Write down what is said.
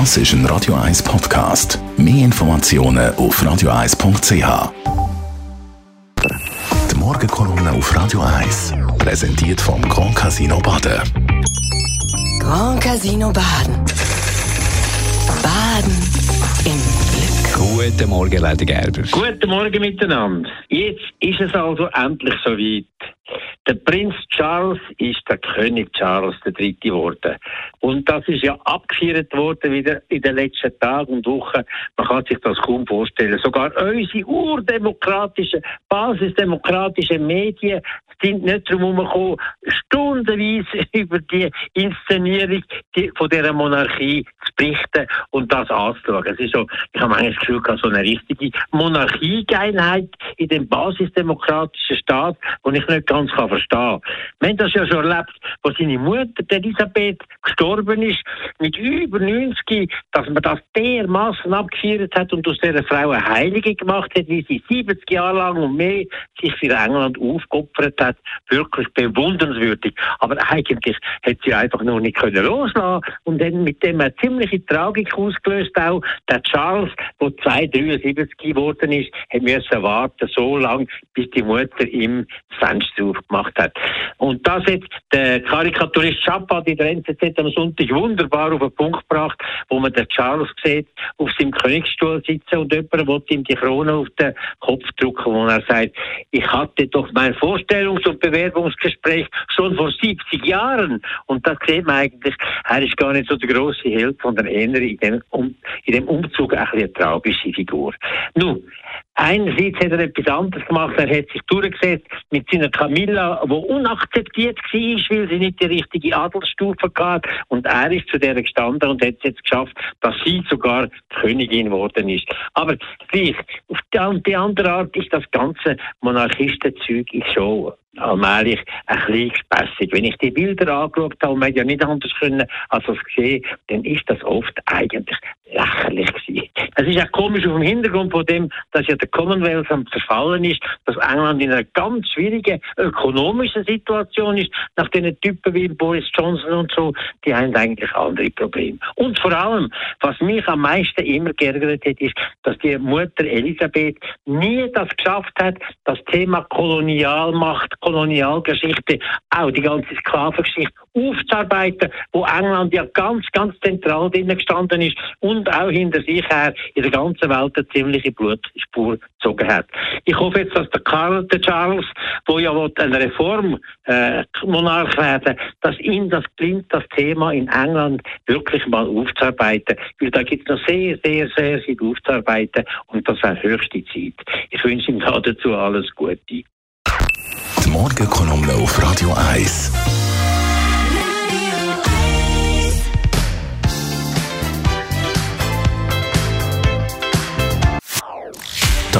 Das ist ein Radio 1 Podcast. Mehr Informationen auf radio1.ch. Die Morgenkolumne auf Radio 1 präsentiert vom Grand Casino Baden. Grand Casino Baden. Baden im Glück. Guten Morgen, Lady Gerber. Guten Morgen miteinander. Jetzt ist es also endlich soweit. Der Prinz Charles ist der König Charles III. geworden. Und das ist ja abgefeiert worden wieder in den letzten Tagen und Wochen. Man kann sich das kaum vorstellen. Sogar unsere urdemokratischen, basisdemokratischen Medien sind nicht darum herumgekommen, stundenweise über die Inszenierung von dieser Monarchie zu berichten und das anzuschauen. Es ist so, ich habe manchmal das Gefühl, so eine richtige Monarchiegeilheit in dem basisdemokratischen Staat, wo ich nicht ganz kann verstehen kann. Wir haben das ja schon erlebt, wo seine Mutter, Elisabeth, gestorben ist, mit über 90, dass man das dermaßen abgefeiert hat und aus dieser Frau eine Heilige gemacht hat, wie sie 70 Jahre lang und mehr sich für England aufgeopfert hat. Wirklich bewundernswürdig. Aber eigentlich hätte sie einfach noch nicht können loslassen und dann mit dem eine ziemliche Tragik ausgelöst auch. Der Charles, der 273 geworden ist, hat müssen warten so lange, bis die Mutter ihm das Fenster aufgemacht hat. Und das hat der Karikaturist Chapat in der NZZ am Sonntag wunderbar auf den Punkt gebracht, wo man den Charles sieht, auf seinem Königsstuhl sitzen und jemand will ihm die Krone auf den Kopf drücken, wo er sagt, ich hatte doch mein Vorstellungs- und Bewerbungsgespräch schon vor 70 Jahren. Und das sieht man eigentlich, er ist gar nicht so der große Held, sondern eher in dem, um, in dem Umzug ein eine tragische Figur. Nun, Einerseits hat er etwas anderes gemacht. Er hat sich durchgesetzt mit seiner Camilla, die unakzeptiert war, weil sie nicht die richtige Adelsstufe hatte. Und er ist zu der gestanden und hat es jetzt geschafft, dass sie sogar Königin geworden ist. Aber gleich, auf die, die andere Art ist das ganze Monarchistenzeug schon allmählich ein bisschen gespässig. Wenn ich die Bilder angeschaut habe, man ja nicht anders können als das gesehen, dann ist das oft eigentlich lächerlich gewesen. Es ist auch komisch auf dem Hintergrund von dem, dass ja der Commonwealth am Zerfallen ist, dass England in einer ganz schwierigen ökonomischen Situation ist, nach den Typen wie Boris Johnson und so, die haben eigentlich andere Probleme. Und vor allem, was mich am meisten immer geärgert hat, ist, dass die Mutter Elisabeth nie das geschafft hat, das Thema Kolonialmacht, Kolonialgeschichte, auch die ganze Sklavengeschichte aufzuarbeiten, wo England ja ganz, ganz zentral drin gestanden ist und auch hinter sich her in der ganzen Welt eine ziemliche Blutspur gezogen hat. Ich hoffe jetzt, dass der Karl, der Charles, wo ja ein Reformmonarch äh, werden, dass ihm das gelingt, das Thema in England wirklich mal aufzuarbeiten, weil da gibt es noch sehr, sehr, sehr viel aufzuarbeiten und das wäre höchste Zeit. Ich wünsche ihm dazu alles Gute. Die Morgenkolumne auf Radio 1.